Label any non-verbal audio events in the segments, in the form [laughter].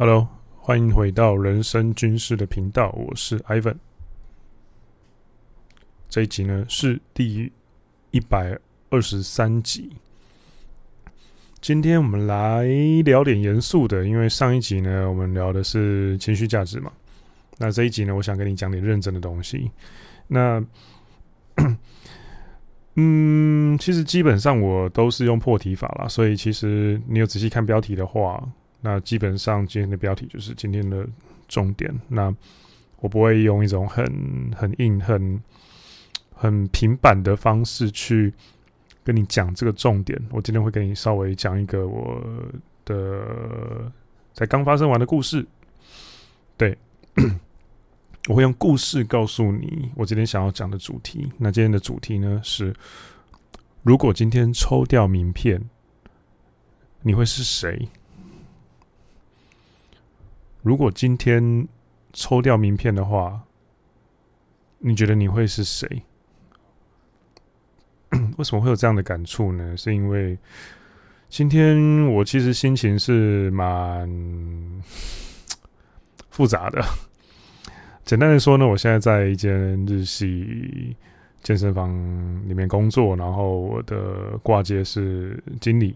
Hello，欢迎回到人生军事的频道，我是 Ivan。这一集呢是第一百二十三集。今天我们来聊点严肃的，因为上一集呢我们聊的是情绪价值嘛，那这一集呢我想跟你讲点认真的东西。那，[coughs] 嗯，其实基本上我都是用破题法啦，所以其实你有仔细看标题的话。那基本上今天的标题就是今天的重点。那我不会用一种很很硬、很很平板的方式去跟你讲这个重点。我今天会跟你稍微讲一个我的才刚发生完的故事。对，我会用故事告诉你我今天想要讲的主题。那今天的主题呢是：如果今天抽掉名片，你会是谁？如果今天抽掉名片的话，你觉得你会是谁？[coughs] 为什么会有这样的感触呢？是因为今天我其实心情是蛮 [coughs] 复杂的。简单的说呢，我现在在一间日系健身房里面工作，然后我的挂阶是经理。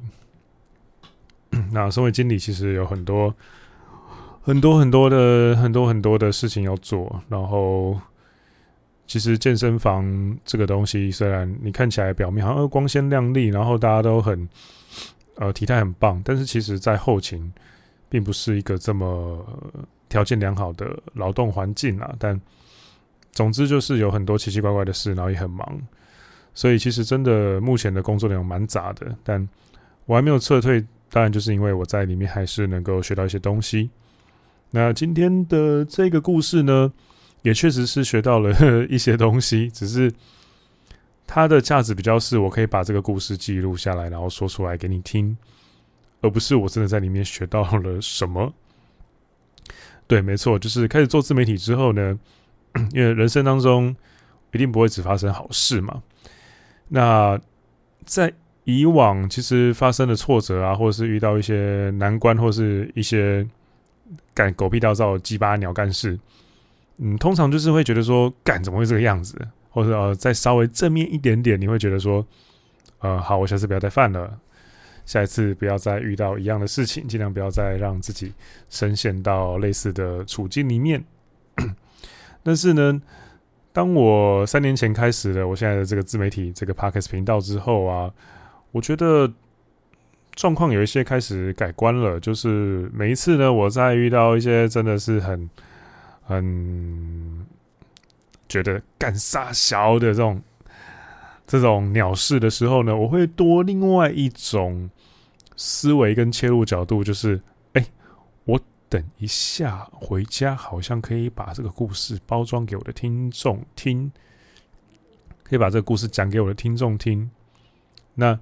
[coughs] 那身为经理，其实有很多。很多很多的很多很多的事情要做，然后其实健身房这个东西，虽然你看起来表面好像光鲜亮丽，然后大家都很呃体态很棒，但是其实在后勤并不是一个这么条件良好的劳动环境啊。但总之就是有很多奇奇怪怪的事，然后也很忙，所以其实真的目前的工作内容蛮杂的。但我还没有撤退，当然就是因为我在里面还是能够学到一些东西。那今天的这个故事呢，也确实是学到了 [laughs] 一些东西，只是它的价值比较是，我可以把这个故事记录下来，然后说出来给你听，而不是我真的在里面学到了什么。对，没错，就是开始做自媒体之后呢，[clears throat] 因为人生当中一定不会只发生好事嘛。那在以往其实发生的挫折啊，或者是遇到一些难关，或是一些。干狗屁倒灶鸡巴鸟干事，嗯，通常就是会觉得说，干怎么会这个样子？或者呃，再稍微正面一点点，你会觉得说，呃，好，我下次不要再犯了，下一次不要再遇到一样的事情，尽量不要再让自己深陷到类似的处境里面。[clears throat] 但是呢，当我三年前开始了我现在的这个自媒体这个 Podcast 频道之后啊，我觉得。状况有一些开始改观了，就是每一次呢，我在遇到一些真的是很很觉得干杀小的这种这种鸟事的时候呢，我会多另外一种思维跟切入角度，就是哎、我等一下回家，好像可以把这个故事包装给我的听众听，可以把这个故事讲给我的听众听，那。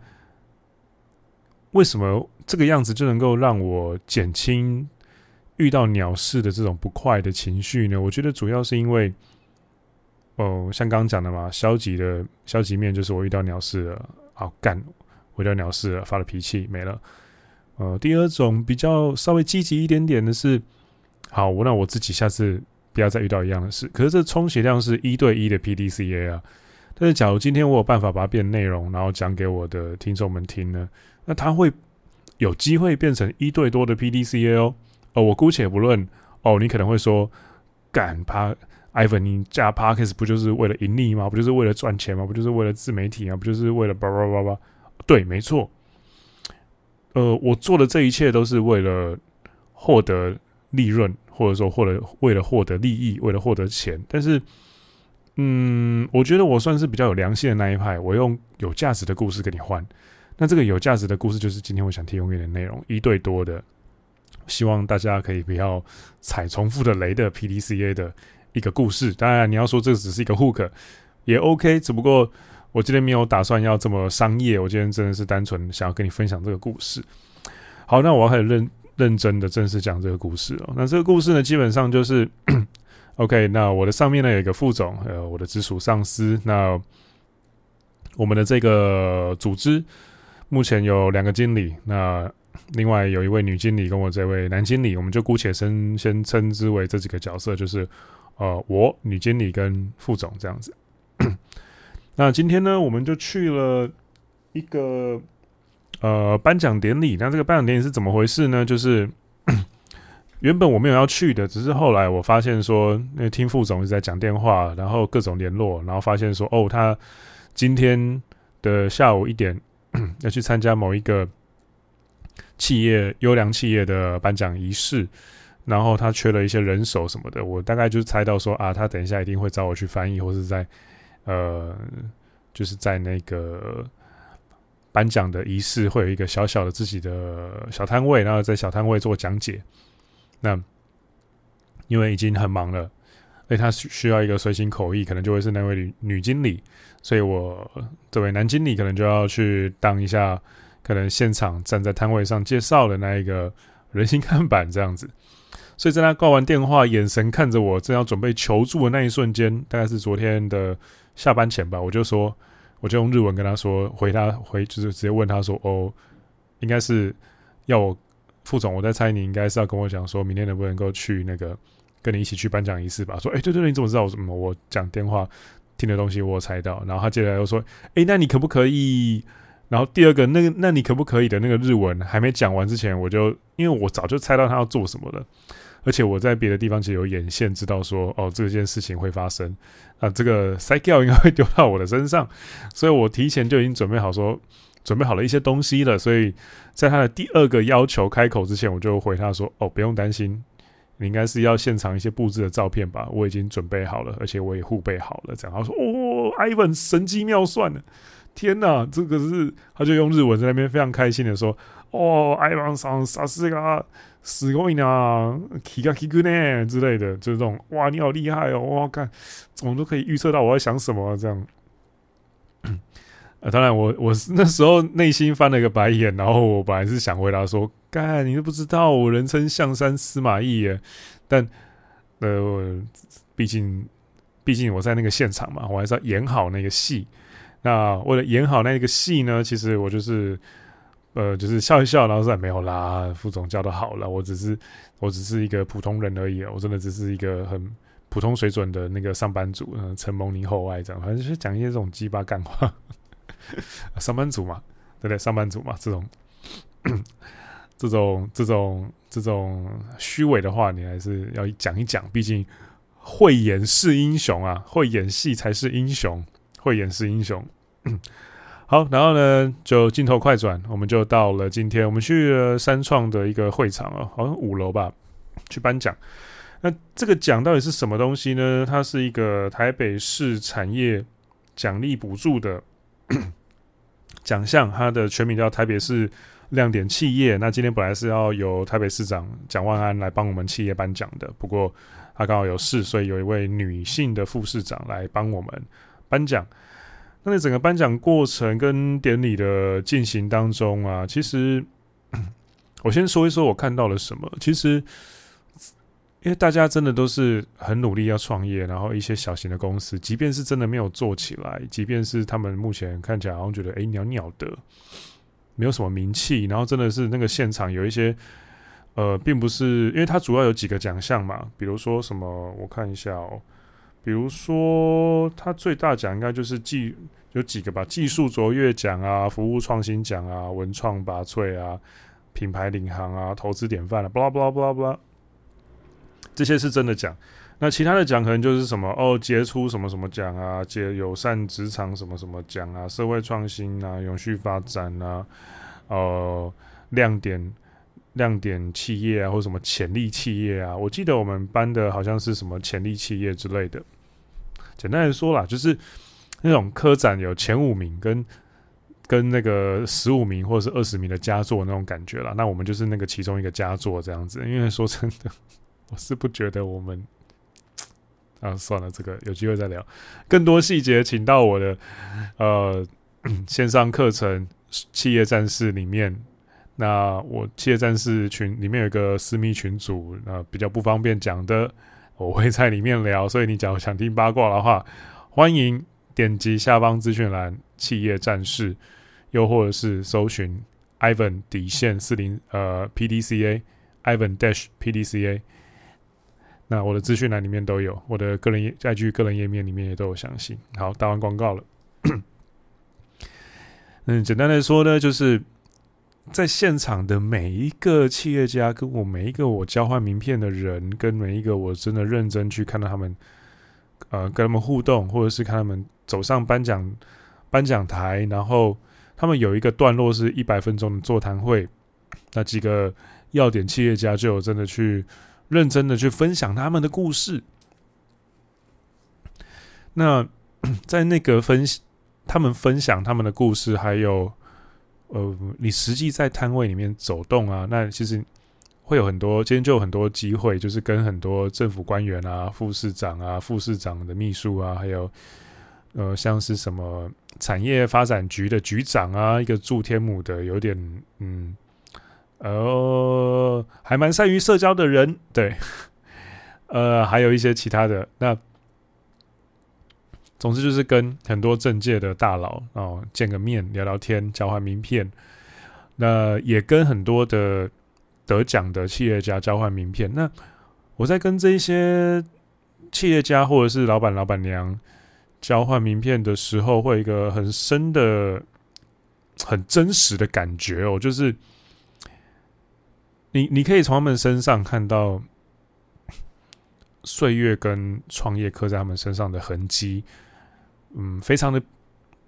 为什么这个样子就能够让我减轻遇到鸟事的这种不快的情绪呢？我觉得主要是因为，哦，像刚刚讲的嘛，消极的消极面就是我遇到鸟事了，好干，我遇到鸟事了，发了脾气没了。呃，第二种比较稍微积极一点点的是，好，我让我自己下次不要再遇到一样的事。可是这充其量是一对一的 PDCA 啊。但是假如今天我有办法把它变内容，然后讲给我的听众们听呢？那他会有机会变成一对多的 PDCA 哦。哦，我姑且不论哦，你可能会说，干趴，Ivan，你加 Podcast 不就是为了盈利吗？不就是为了赚钱吗？不就是为了自媒体吗？不就是为了叭叭叭叭？对，没错。呃，我做的这一切都是为了获得利润，或者说获得为了获得利益，为了获得钱。但是，嗯，我觉得我算是比较有良心的那一派，我用有价值的故事跟你换。那这个有价值的故事，就是今天我想提供给你的内容，一对多的，希望大家可以不要踩重复的雷的 PDCA 的一个故事。当然，你要说这个只是一个 hook 也 OK，只不过我今天没有打算要这么商业，我今天真的是单纯想要跟你分享这个故事。好，那我要开始认认真的正式讲这个故事哦。那这个故事呢，基本上就是 [coughs] OK。那我的上面呢有一个副总，呃，我的直属上司。那我们的这个组织。目前有两个经理，那另外有一位女经理跟我这位男经理，我们就姑且称先称之为这几个角色，就是呃我女经理跟副总这样子。[clears throat] 那今天呢，我们就去了一个呃颁奖典礼。那这个颁奖典礼是怎么回事呢？就是 [clears throat] 原本我没有要去的，只是后来我发现说，那听副总一直在讲电话，然后各种联络，然后发现说，哦，他今天的下午一点 [clears throat] 要去参加某一个企业优良企业的颁奖仪式，然后他缺了一些人手什么的。我大概就猜到说，啊，他等一下一定会找我去翻译，或是在。呃，就是在那个颁奖的仪式，会有一个小小的自己的小摊位，然后在小摊位做讲解。那因为已经很忙了，所以他需要一个随行口译，可能就会是那位女女经理，所以我这位男经理可能就要去当一下，可能现场站在摊位上介绍的那一个人形看板这样子。所以在他挂完电话，眼神看着我，正要准备求助的那一瞬间，大概是昨天的。下班前吧，我就说，我就用日文跟他说，回他回就是直接问他说，哦，应该是要我副总，我在猜你应该是要跟我讲说明天能不能够去那个跟你一起去颁奖仪式吧？说，哎、对对对，你怎么知道我什么？我讲电话听的东西我猜到，然后他接下来又说，哎、那你可不可以？然后第二个那个那你可不可以的那个日文还没讲完之前，我就因为我早就猜到他要做什么了。而且我在别的地方其实有眼线，知道说哦，这件事情会发生啊，这个塞教应该会丢到我的身上，所以我提前就已经准备好说，准备好了一些东西了。所以在他的第二个要求开口之前，我就回他说：“哦，不用担心，你应该是要现场一些布置的照片吧？我已经准备好了，而且我也互备好了。”这样他说：“哦，Ivan 神机妙算呢，天哪，这个是……”他就用日文在那边非常开心的说：“哦，Ivan 桑啥事啊？”死过瘾啊，K 个 K 个呢之类的，就是这种哇，你好厉害哦！哇，看怎么都可以预测到我在想什么、这样。呃，当然我我那时候内心翻了一个白眼，然后我本来是想回答说，干你都不知道我人称象山司马懿耶，但呃，毕竟毕竟我在那个现场嘛，我还是要演好那个戏。那为了演好那个戏呢，其实我就是。呃，就是笑一笑，然后说没有啦，副总教的好了，我只是我只是一个普通人而已，我真的只是一个很普通水准的那个上班族，嗯、承蒙您厚爱这样，反正就是讲一些这种鸡巴干话，[laughs] 上班族嘛，对不对？上班族嘛，这种这种这种这种虚伪的话，你还是要讲一讲，毕竟会演是英雄啊，会演戏才是英雄，会演是英雄。[clears throat] 好，然后呢，就镜头快转，我们就到了今天，我们去了三创的一个会场哦，好像五楼吧，去颁奖。那这个奖到底是什么东西呢？它是一个台北市产业奖励补助的 [clears throat] 奖项，它的全名叫台北市亮点企业。那今天本来是要由台北市长蒋万安来帮我们企业颁奖的，不过他刚好有事，所以有一位女性的副市长来帮我们颁奖。那在整个颁奖过程跟典礼的进行当中啊，其实我先说一说我看到了什么。其实，因为大家真的都是很努力要创业，然后一些小型的公司，即便是真的没有做起来，即便是他们目前看起来好像觉得诶鸟鸟的，没有什么名气，然后真的是那个现场有一些呃，并不是，因为它主要有几个奖项嘛，比如说什么，我看一下哦。比如说，它最大奖应该就是技有几个吧，技术卓越奖啊，服务创新奖啊，文创拔萃啊，品牌领航啊，投资典范啊，巴拉巴拉巴拉巴拉，这些是真的奖。那其他的奖可能就是什么哦，杰出什么什么奖啊，杰友善职场什么什么奖啊，社会创新啊，永续发展啊，呃，亮点。亮点企业啊，或什么潜力企业啊，我记得我们颁的好像是什么潜力企业之类的。简单来说啦，就是那种科展有前五名跟跟那个十五名或者是二十名的佳作那种感觉啦。那我们就是那个其中一个佳作这样子。因为说真的，[laughs] 我是不觉得我们啊，算了，这个有机会再聊。更多细节，请到我的呃线上课程《企业战士》里面。那我企业战士群里面有一个私密群组，那比较不方便讲的，我会在里面聊。所以你假如想听八卦的话，欢迎点击下方资讯栏“企业战士”，又或者是搜寻 Ivan 底线四零呃 PDCA Ivan Dash PDCA。那我的资讯栏里面都有，我的个人页 IG 个人页面里面也都有详细。好，打完广告了。嗯，简单来说呢，就是在现场的每一个企业家，跟我每一个我交换名片的人，跟每一个我真的认真去看到他们，呃，跟他们互动，或者是看他们走上颁奖颁奖台，然后他们有一个段落是一百分钟的座谈会，那几个要点企业家就有真的去认真的去分享他们的故事。那 [clears throat] 在那个分。他们分享他们的故事，还有，呃，你实际在摊位里面走动啊，那其实会有很多，今天就有很多机会，就是跟很多政府官员啊、副市长啊、副市长的秘书啊，还有，呃，像是什么产业发展局的局长啊，一个驻天母的，有点，嗯，呃，还蛮善于社交的人，对，[laughs] 呃，还有一些其他的那。总之就是跟很多政界的大佬哦见个面聊聊天，交换名片。那也跟很多的得奖的企业家交换名片。那我在跟这些企业家或者是老板老板娘交换名片的时候，会有一个很深的、很真实的感觉哦，就是你你可以从他们身上看到岁月跟创业刻在他们身上的痕迹。嗯，非常的，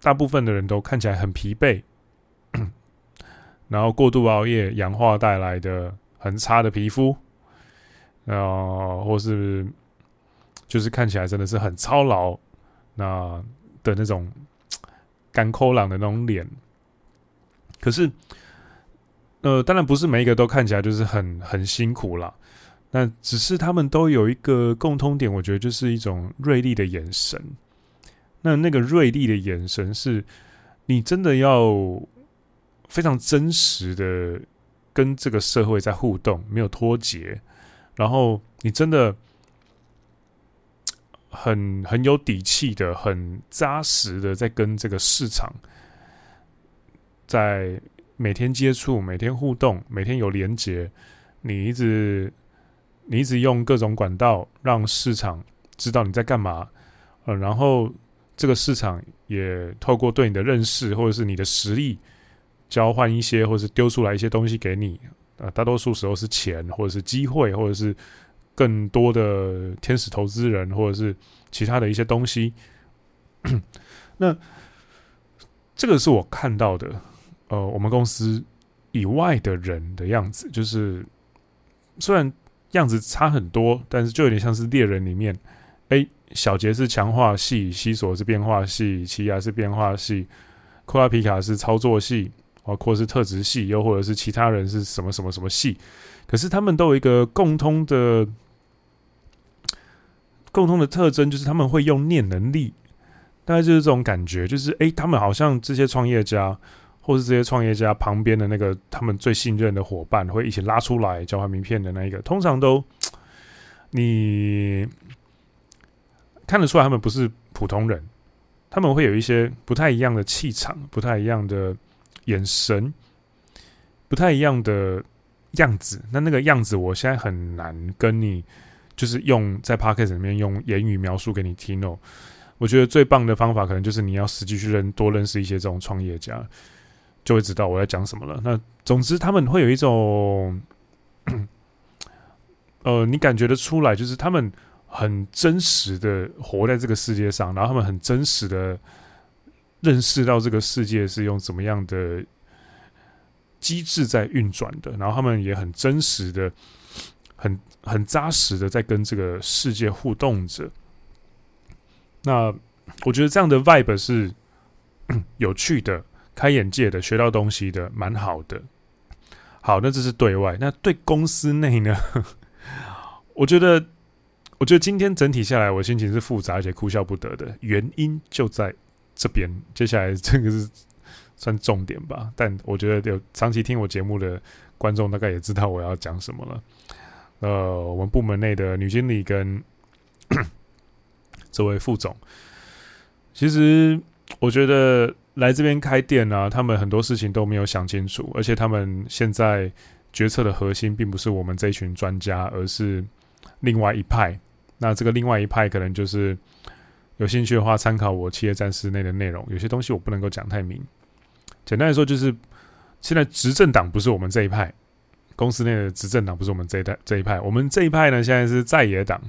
大部分的人都看起来很疲惫，然后过度熬夜、氧化带来的很差的皮肤，呃，或是就是看起来真的是很操劳，那的那种干抠朗的那种脸。可是，呃，当然不是每一个都看起来就是很很辛苦啦，那只是他们都有一个共通点，我觉得就是一种锐利的眼神。那那个锐利的眼神，是你真的要非常真实的跟这个社会在互动，没有脱节，然后你真的很很有底气的、很扎实的在跟这个市场在每天接触、每天互动、每天有连接，你一直你一直用各种管道让市场知道你在干嘛，呃，然后。这个市场也透过对你的认识，或者是你的实力，交换一些，或者是丢出来一些东西给你。啊，大多数时候是钱，或者是机会，或者是更多的天使投资人，或者是其他的一些东西。[coughs] 那这个是我看到的，呃，我们公司以外的人的样子，就是虽然样子差很多，但是就有点像是猎人里面，哎。小杰是强化系，西索是变化系，奇亚是变化系，库拉皮卡是操作系，啊，或是特质系，又或者是其他人是什么什么什么系。可是他们都有一个共通的共通的特征，就是他们会用念能力。大概就是这种感觉，就是诶、他们好像这些创业家，或是这些创业家旁边的那个他们最信任的伙伴，会一起拉出来交换名片的那一个，通常都你。看得出来，他们不是普通人，他们会有一些不太一样的气场，不太一样的眼神，不太一样的样子。那那个样子，我现在很难跟你，就是用在 Podcast 里面用言语描述给你听哦。我觉得最棒的方法，可能就是你要实际去认多认识一些这种创业家，就会知道我在讲什么了。那总之，他们会有一种，[clears throat] 呃，你感觉得出来，就是他们。很真实的活在这个世界上，然后他们很真实的认识到这个世界是用怎么样的机制在运转的，然后他们也很真实的、很很扎实的在跟这个世界互动着。那我觉得这样的 vibe 是 [clears throat] 有趣的、开眼界的、学到东西的，蛮好的。好，那这是对外，那对公司内呢？[laughs] 我觉得。我觉得今天整体下来，我心情是复杂而且哭笑不得的，原因就在这边。接下来这个是算重点吧，但我觉得有长期听我节目的观众大概也知道我要讲什么了。呃，我们部门内的女经理跟 [coughs] 这位副总，其实我觉得来这边开店啊，他们很多事情都没有想清楚，而且他们现在决策的核心并不是我们这一群专家，而是另外一派。那这个另外一派可能就是有兴趣的话，参考我企业战士内的内容。有些东西我不能够讲太明。简单来说，就是现在执政党不是我们这一派，公司内的执政党不是我们这一代这一派。我们这一派呢，现在是在野党。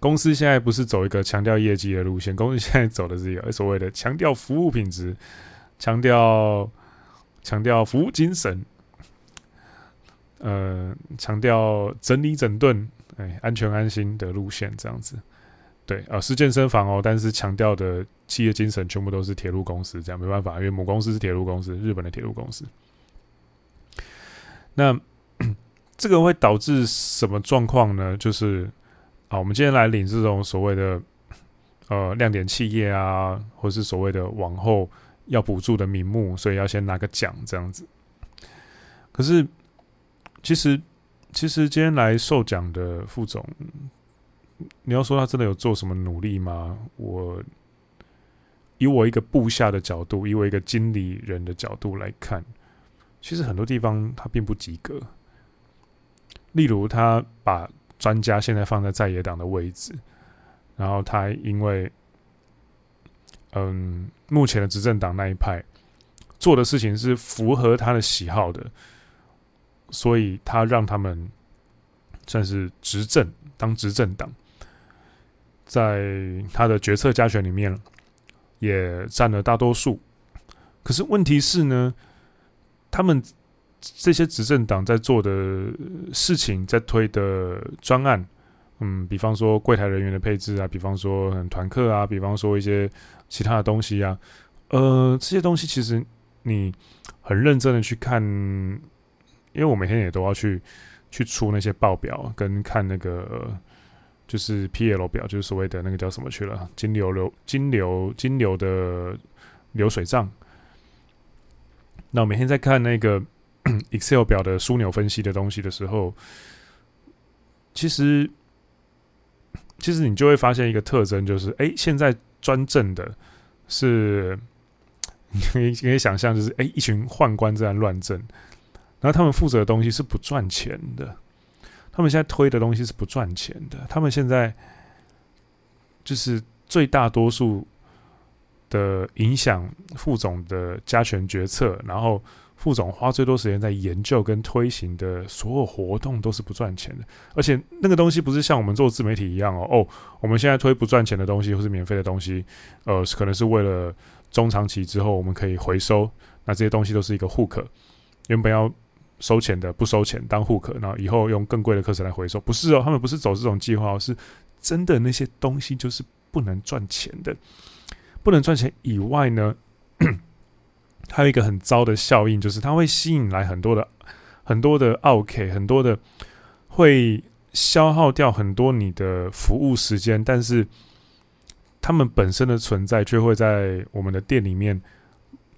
公司现在不是走一个强调业绩的路线，公司现在走的是一个所谓的强调服务品质、强调强调服务精神，呃，强调整理整顿、哎，安全安心的路线，这样子。对，呃，是健身房哦，但是强调的企业精神全部都是铁路公司，这样没办法，因为母公司是铁路公司，日本的铁路公司。那 [coughs] 这个会导致什么状况呢？就是。好，我们今天来领这种所谓的呃亮点企业啊，或是所谓的往后要补助的名目，所以要先拿个奖这样子。可是，其实其实今天来受奖的副总，你要说他真的有做什么努力吗？我以我一个部下的角度，以我一个经理人的角度来看，其实很多地方他并不及格。例如，他把专家现在放在在野党的位置，然后他因为，嗯，目前的执政党那一派做的事情是符合他的喜好的，所以他让他们算是执政，当执政党，在他的决策加权里面也占了大多数。可是问题是呢，他们。这些执政党在做的事情，在推的专案，嗯，比方说柜台人员的配置啊，比方说团课啊，比方说一些其他的东西啊，呃，这些东西其实你很认真的去看，因为我每天也都要去去出那些报表，跟看那个就是 PL 表，就是所谓的那个叫什么去了，金流流金流金流的流水账。那我每天在看那个。Excel 表的枢纽分析的东西的时候，其实其实你就会发现一个特征，就是哎，现在专政的是 [laughs] 你可以可以想象，就是哎，一群宦官在乱政，然后他们负责的东西是不赚钱的，他们现在推的东西是不赚钱的，他们现在就是最大多数的影响副总的加权决策，然后。副总花最多时间在研究跟推行的所有活动都是不赚钱的，而且那个东西不是像我们做自媒体一样哦哦，我们现在推不赚钱的东西或是免费的东西，呃，可能是为了中长期之后我们可以回收，那这些东西都是一个 hook，原本要收钱的不收钱当 hook，然后以后用更贵的课程来回收，不是哦，他们不是走这种计划，是真的那些东西就是不能赚钱的，不能赚钱以外呢。还有一个很糟的效应，就是它会吸引来很多的、很多的奥 K，，很多的会消耗掉很多你的服务时间，但是他们本身的存在却会在我们的店里面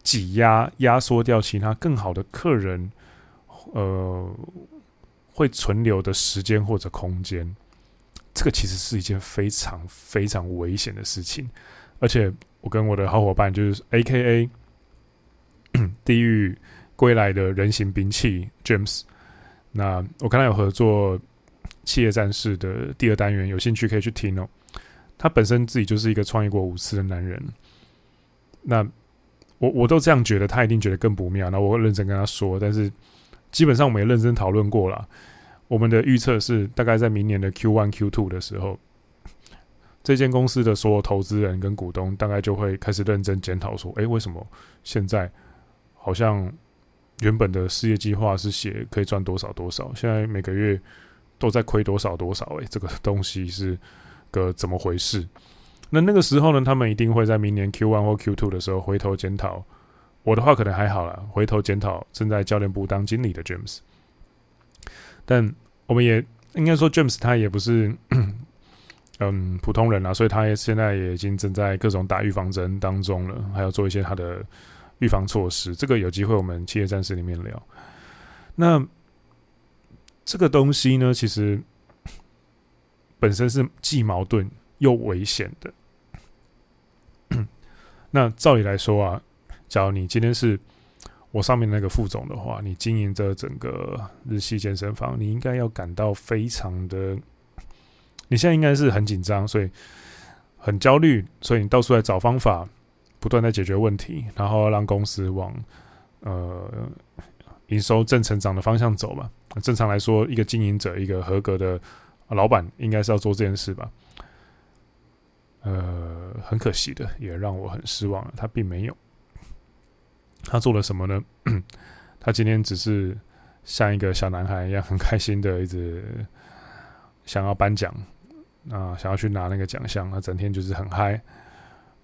挤压、压缩掉其他更好的客人，呃，会存留的时间或者空间。这个其实是一件非常非常危险的事情，而且我跟我的好伙伴就是 AKA。[clears throat] 地狱归来的人形兵器 James，那我跟他有合作企业战士的第二单元，有兴趣可以去听哦。他本身自己就是一个创业过五次的男人，那我我都这样觉得，他一定觉得更不妙。那我会认真跟他说，但是基本上我们也认真讨论过了。我们的预测是，大概在明年的 Q one Q two 的时候，这间公司的所有投资人跟股东大概就会开始认真检讨说：诶，为什么现在？好像原本的事业计划是写可以赚多少多少，现在每个月都在亏多少多少，欸，诶，这个东西是个怎么回事？那那个时候呢，他们一定会在明年 Q one 或 Q two 的时候回头检讨。我的话可能还好啦，回头检讨正在教练部当经理的 James。但我们也应该说，James 他也不是 [clears throat] 嗯普通人啦，所以他也现在也已经正在各种打预防针当中了，还要做一些他的。预防措施，这个有机会我们企业战士里面聊。那这个东西呢，其实本身是既矛盾又危险的。[clears throat] 那照理来说啊，假如你今天是我上面那个副总的话，你经营着整个日系健身房，你应该要感到非常的，你现在应该是很紧张，所以很焦虑，所以你到处来找方法，不断在解决问题，然后让公司往呃营收正成长的方向走嘛。正常来说，一个经营者，一个合格的老板，应该是要做这件事吧。呃，很可惜的，也让我很失望了。他并没有，他做了什么呢？[clears throat] 他今天只是像一个小男孩一样，很开心的一直想要颁奖啊，想要去拿那个奖项。他整天就是很嗨，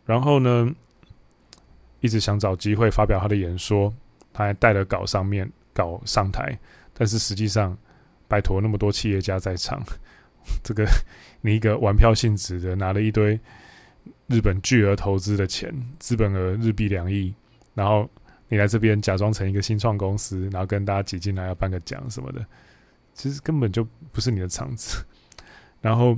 然后呢，一直想找机会发表他的演说。他还带了稿上面稿上台，但是实际上，拜托那么多企业家在场。[laughs] 这个你一个玩票性质的拿了一堆日本巨额投资的钱，资本额日币两亿，然后你来这边假装成一个新创公司，然后跟大家挤进来要颁个奖什么的，其实根本就不是你的场子。[laughs] 然后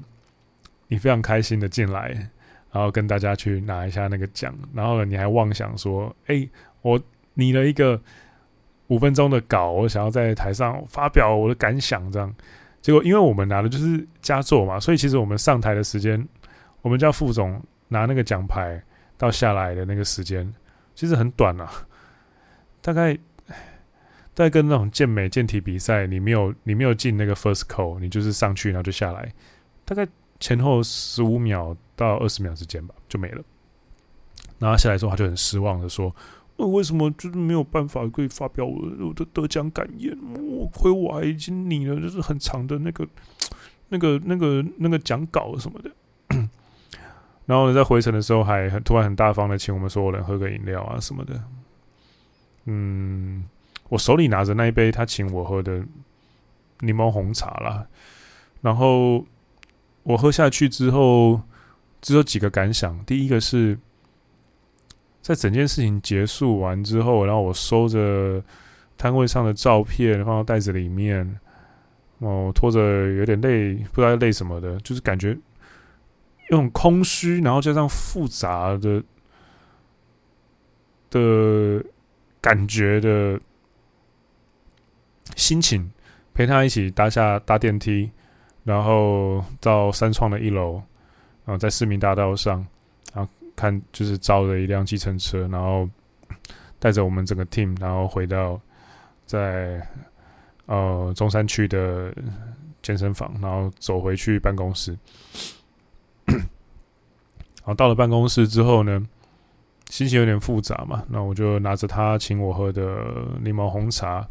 你非常开心的进来，然后跟大家去拿一下那个奖，然后你还妄想说：“哎，我拟了一个五分钟的稿，我想要在台上发表我的感想，这样。”结果，因为我们拿的就是佳作嘛，所以其实我们上台的时间，我们叫副总拿那个奖牌到下来的那个时间，其实很短啊。大概大概跟那种健美健体比赛，你没有你没有进那个 first call，你就是上去然后就下来，大概前后十五秒到二十秒之间吧，就没了。然后下来之后，他就很失望的说。那为什么就是没有办法可以发表我的得奖感言？我亏我还已经拟了，就是很长的那个、[tsk] 那个、那个、那个讲稿什么的。[clears throat] 然后呢，在回程的时候还很突然很大方的请我们所有人喝个饮料啊什么的。嗯，我手里拿着那一杯他请我喝的柠檬红茶啦。然后我喝下去之后，只有几个感想。第一个是。在整件事情结束完之后，然后我收着摊位上的照片放到袋子里面，哦，拖着有点累，不知道累什么的，就是感觉用空虚，然后加上复杂的的感觉的心情，陪他一起搭下搭电梯，然后到三创的一楼，然后在市民大道上。然后看，就是招了一辆计程车，然后带着我们整个 team，然后回到在呃中山区的健身房，然后走回去办公室。[coughs] 然后到了办公室之后呢，心情有点复杂嘛，那我就拿着他请我喝的柠檬红茶，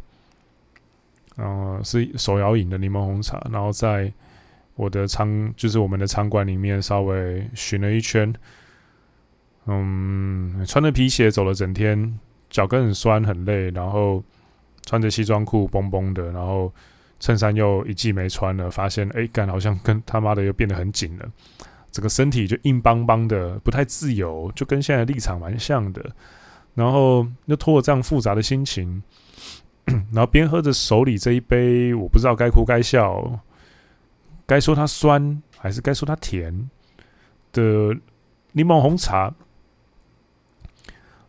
然后是手摇饮的柠檬红茶，然后在我的场，就是我们的场馆里面稍微巡了一圈。嗯，穿着皮鞋走了整天，脚跟很酸很累，然后穿着西装裤绷绷的，然后衬衫又一季没穿了，发现哎，干好像跟他妈的又变得很紧了，整个身体就硬邦邦的，不太自由，就跟现在立场蛮像的。然后又拖着这样复杂的心情，然后边喝着手里这一杯，我不知道该哭该笑，该说它酸还是该说它甜的柠檬红茶。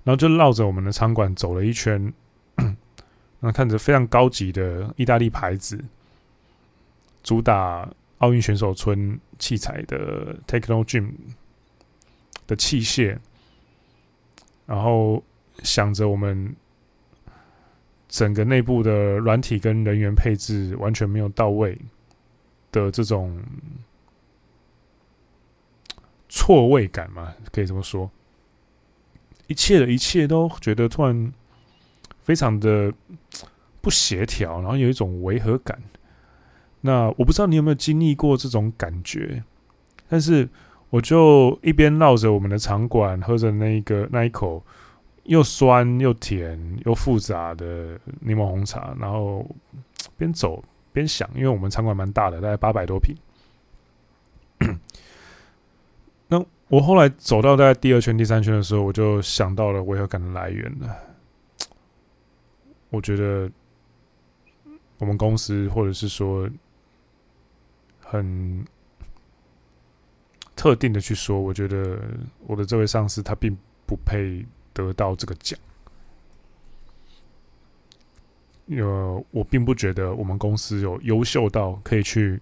然后就绕着我们的场馆走了一圈，那看着非常高级的意大利牌子，主打奥运选手村器材的 Technogym 的器械，然后想着我们整个内部的软体跟人员配置完全没有到位的这种错位感嘛，可以这么说。一切的一切都觉得突然非常的 [tsk] 不协调，然后有一种违和感。那我不知道你有没有经历过这种感觉，但是我就一边绕着我们的场馆，喝着那一个那一口又酸又甜又复杂的柠檬红茶，然后 [tsk] 边走边想，因为我们场馆蛮大的，大概八百多平。[clears throat] 那我后来走到大概第二圈、第三圈的时候，我就想到了违和感的来源了。我觉得我们公司，或者是说很特定的去说，我觉得我的这位上司他并不配得到这个奖。有我并不觉得我们公司有优秀到可以去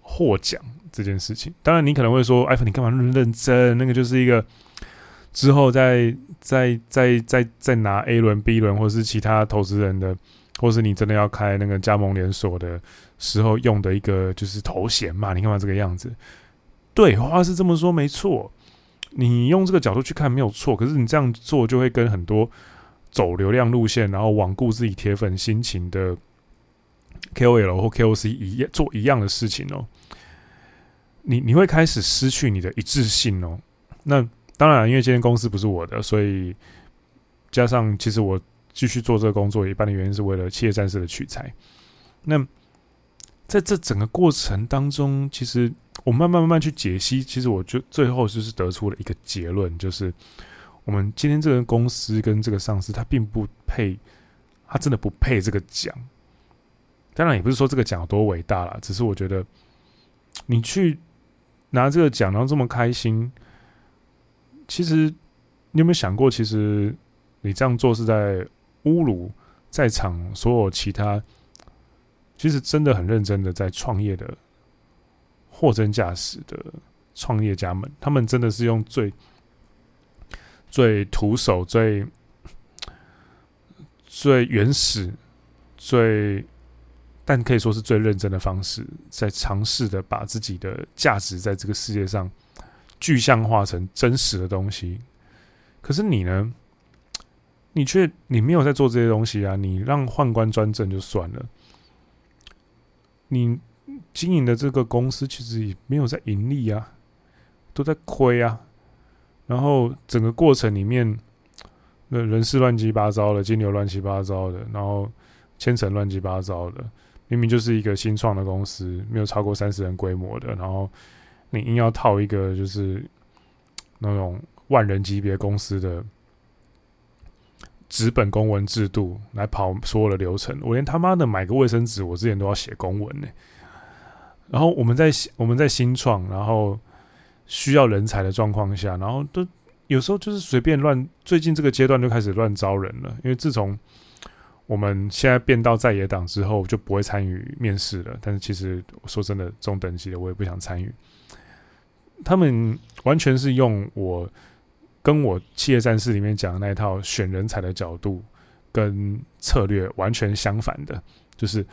获奖这件事情。当然，你可能会说：“艾芬，你干嘛那么认真？那个就是一个之后再再再再再拿 A 轮、B 轮，或者是其他投资人的，或是你真的要开那个加盟连锁的时候用的一个就是头衔嘛？你干嘛这个样子？”对，话是这么说，没错。你用这个角度去看没有错，可是你这样做就会跟很多走流量路线，然后罔顾自己铁粉心情的 KOL 或 KOC 一样做一样的事情哦。你你会开始失去你的一致性哦。那当然，因为今天公司不是我的，所以加上其实我继续做这个工作，一半的原因是为了企业战士的取材。那在这整个过程当中，其实。我慢慢慢慢去解析，其实我就最后就是得出了一个结论，就是我们今天这个公司跟这个上司，他并不配，他真的不配这个奖。当然也不是说这个奖有多伟大啦，只是我觉得你去拿这个奖，然后这么开心，其实你有没有想过，其实你这样做是在侮辱在场所有其他，其实真的很认真的在创业的。货真价实的创业家们，他们真的是用最最徒手、最最原始、最但可以说是最认真的方式，在尝试的把自己的价值在这个世界上具象化成真实的东西。可是你呢？你却你没有在做这些东西啊！你让宦官专政就算了，你。经营的这个公司其实也没有在盈利啊，都在亏啊。然后整个过程里面，那人事乱七八糟的，金流乱七八糟的，然后千层乱七八糟的。明明就是一个新创的公司，没有超过三十人规模的，然后你硬要套一个就是那种万人级别公司的纸本公文制度来跑所有的流程。我连他妈的买个卫生纸，我之前都要写公文呢、然后我们在我们在新创，然后需要人才的状况下，然后都有时候就是随便乱。最近这个阶段就开始乱招人了，因为自从我们现在变到在野党之后，就不会参与面试了。但是其实说真的，中等级的我也不想参与。他们完全是用我跟我企业战士里面讲的那一套选人才的角度跟策略完全相反的，就是。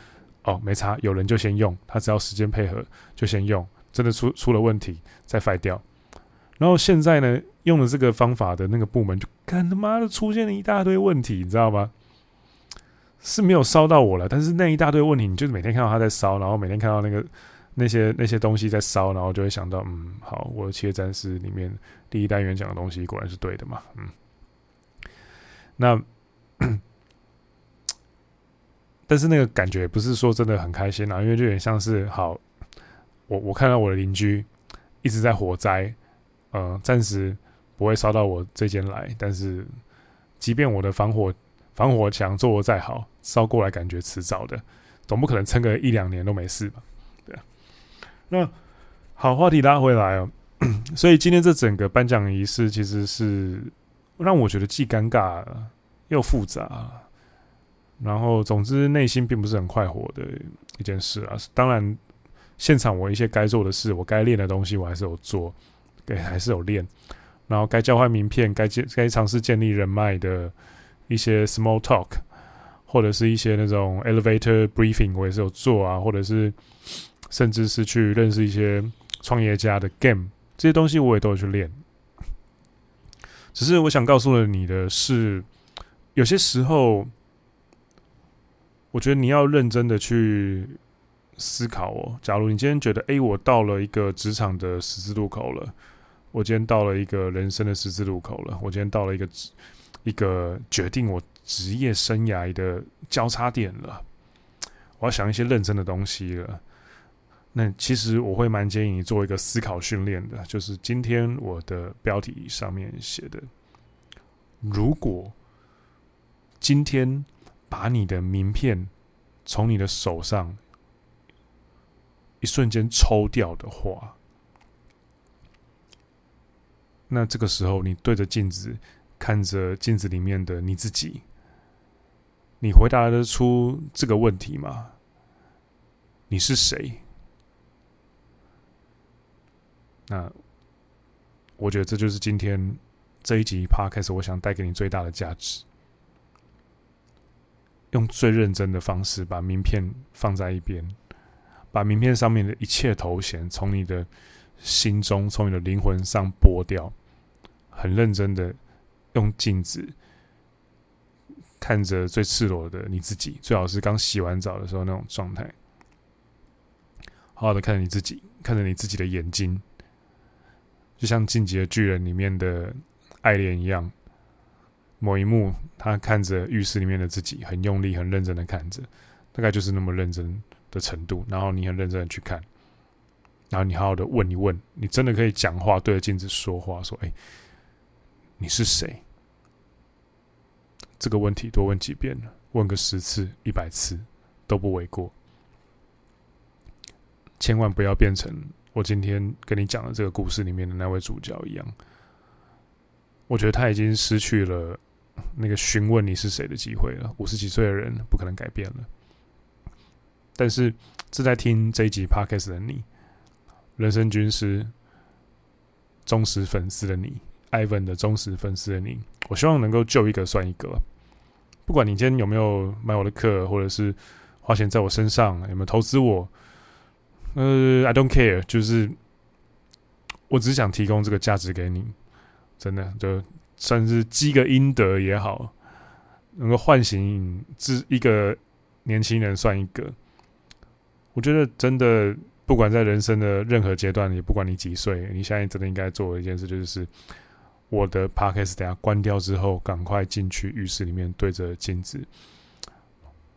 哦，没差，有人就先用，他只要时间配合就先用，真的出出了问题再废掉。然后现在呢，用了这个方法的那个部门就干他妈的出现了一大堆问题，你知道吗？是没有烧到我了，但是那一大堆问题，你就是每天看到他在烧，然后每天看到那个那些那些东西在烧，然后就会想到，嗯，好，我的企业战士里面第一单元讲的东西果然是对的嘛，嗯，那。[coughs] 但是那个感觉不是说真的很开心啊，因为就有点像是好，我我看到我的邻居一直在火灾，呃，暂时不会烧到我这间来，但是即便我的防火防火墙做的再好，烧过来感觉迟早的，总不可能撑个一两年都没事吧？对啊。那好，话题拉回来哦，[coughs] 所以今天这整个颁奖仪式其实是让我觉得既尴尬又复杂。然后，总之，内心并不是很快活的一件事啊。当然，现场我一些该做的事，我该练的东西，我还是有做，对，还是有练。然后，该交换名片，该建，该尝试建立人脉的一些 small talk，或者是一些那种 elevator briefing，我也是有做啊。或者是，甚至是去认识一些创业家的 game，这些东西我也都有去练。只是我想告诉了你的是，有些时候。我觉得你要认真的去思考哦。假如你今天觉得，哎，我到了一个职场的十字路口了，我今天到了一个人生的十字路口了，我今天到了一个一个决定我职业生涯的交叉点了，我要想一些认真的东西了。那其实我会蛮建议你做一个思考训练的，就是今天我的标题上面写的，如果今天。把你的名片从你的手上一瞬间抽掉的话，那这个时候你对着镜子看着镜子里面的你自己，你回答得出这个问题吗？你是谁？那我觉得这就是今天这一集 Podcast 我想带给你最大的价值。用最认真的方式把名片放在一边，把名片上面的一切头衔从你的心中、从你的灵魂上剥掉，很认真的用镜子看着最赤裸的你自己，最好是刚洗完澡的时候那种状态，好好的看着你自己，看着你自己的眼睛。就像《进击的巨人》里面的艾连一样，某一幕，他看着浴室里面的自己，很用力、很认真的看着，大概就是那么认真的程度。然后你很认真的去看，然后你好好的问一问，你真的可以讲话，对着镜子说话，说：“哎，你是谁？”这个问题多问几遍，问个十次、一百次都不为过。千万不要变成。我今天跟你讲的这个故事里面的那位主角一样，我觉得他已经失去了那个询问你是谁的机会了。五十几岁的人不可能改变了，但是正在听这一集 Podcast 的你，人生军师忠实粉丝的你，Ivan 的忠实粉丝的你，我希望能够救一个算一个。不管你今天有没有买我的课，或者是花钱在我身上，有没有投资我。呃，I don't care，就是我只想提供这个价值给你，真的就算是积个阴德也好，能够唤醒这一个年轻人算一个。我觉得真的，不管在人生的任何阶段，也不管你几岁，你现在真的应该做的一件事，就是我的 Podcast 等下关掉之后，赶快进去浴室里面，对着镜子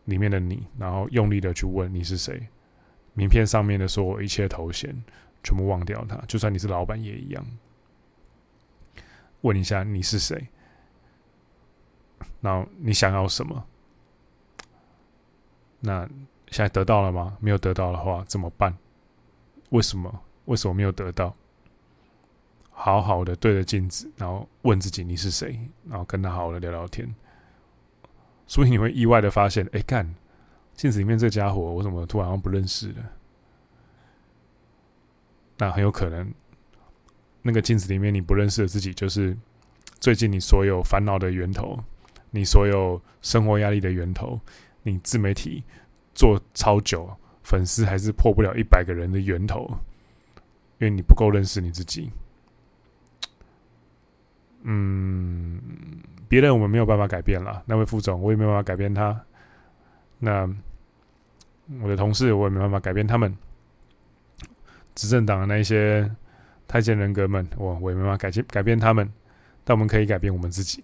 里面的你，然后用力的去问你是谁。名片上面的所有一切头衔，全部忘掉它。就算你是老板也一样。问一下你是谁？然后你想要什么？那现在得到了吗？没有得到的话怎么办？为什么？为什么没有得到？好好的对着镜子，然后问自己你是谁，然后跟他好好的聊聊天。所以你会意外的发现，哎，干。镜子里面这家伙，我怎么突然不认识了？那很有可能，那个镜子里面你不认识的自己，就是最近你所有烦恼的源头，你所有生活压力的源头，你自媒体做超久，粉丝还是破不了一百个人的源头，因为你不够认识你自己。嗯，别人我们没有办法改变了，那位副总我也没有办法改变他。那。我的同事，我也没办法改变他们；执政党的那一些太监人格们，我我也没办法改变改变他们。但我们可以改变我们自己。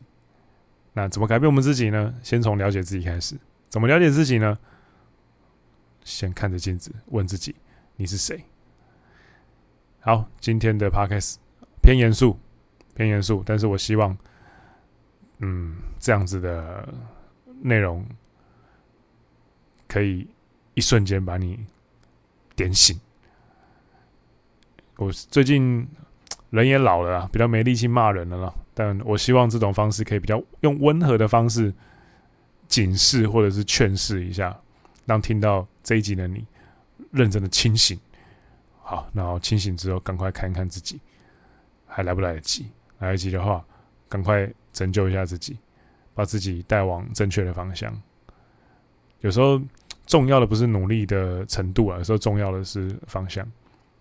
那怎么改变我们自己呢？先从了解自己开始。怎么了解自己呢？先看着镜子，问自己：你是谁？好，今天的 Podcast 偏严肃，偏严肃，但是我希望，嗯，这样子的内容可以。一瞬间把你点醒。我最近人也老了啦，比较没力气骂人了啦。但我希望这种方式可以比较用温和的方式警示或者是劝示一下，让听到这一集的你认真的清醒。好，然后清醒之后赶快看一看自己还来不来得及。来得及的话，赶快拯救一下自己，把自己带往正确的方向。有时候。重要的不是努力的程度啊，有时候重要的是方向。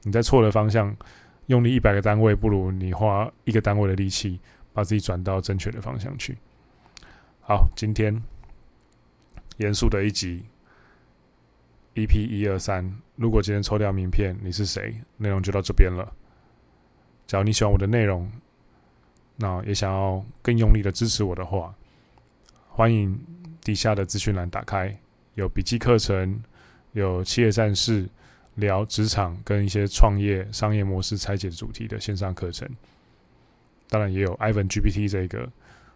你在错的方向用力一百个单位，不如你花一个单位的力气把自己转到正确的方向去。好，今天严肃的一集，EP 一二三。如果今天抽掉名片，你是谁？内容就到这边了。假如你喜欢我的内容，那也想要更用力的支持我的话，欢迎底下的资讯栏打开。有笔记课程，有企业战士聊职场跟一些创业商业模式拆解主题的线上课程，当然也有 Ivan GPT 这个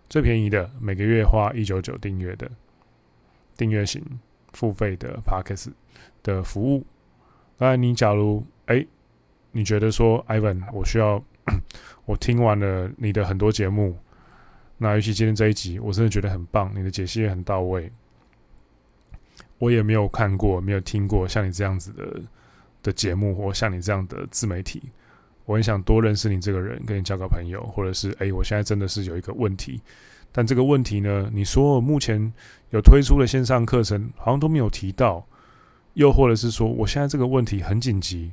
最便宜的，每个月花一九九订阅的订阅型付费的 Podcast 的服务。当然，你假如哎，你觉得说 Ivan，我需要 [clears throat] 我听完了你的很多节目，那尤其今天这一集，我真的觉得很棒，你的解析也很到位。我也没有看过，没有听过像你这样子的的节目，或像你这样的自媒体。我很想多认识你这个人，跟你交个朋友，或者是哎，我现在真的是有一个问题，但这个问题呢，你说我目前有推出的线上课程好像都没有提到，又或者是说我现在这个问题很紧急，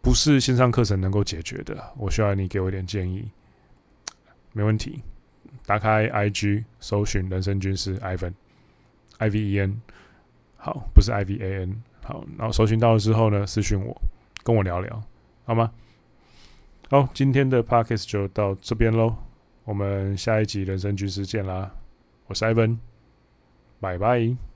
不是线上课程能够解决的，我需要你给我一点建议。没问题，打开 IG 搜寻人生军师 Ivan，I V E N，好，不是 I V A N，好，然后搜寻到了之后呢，私讯我，跟我聊聊，好吗？好，今天的 podcast 就到这边喽，我们下一集人生军师见啦，我是 Ivan，拜拜。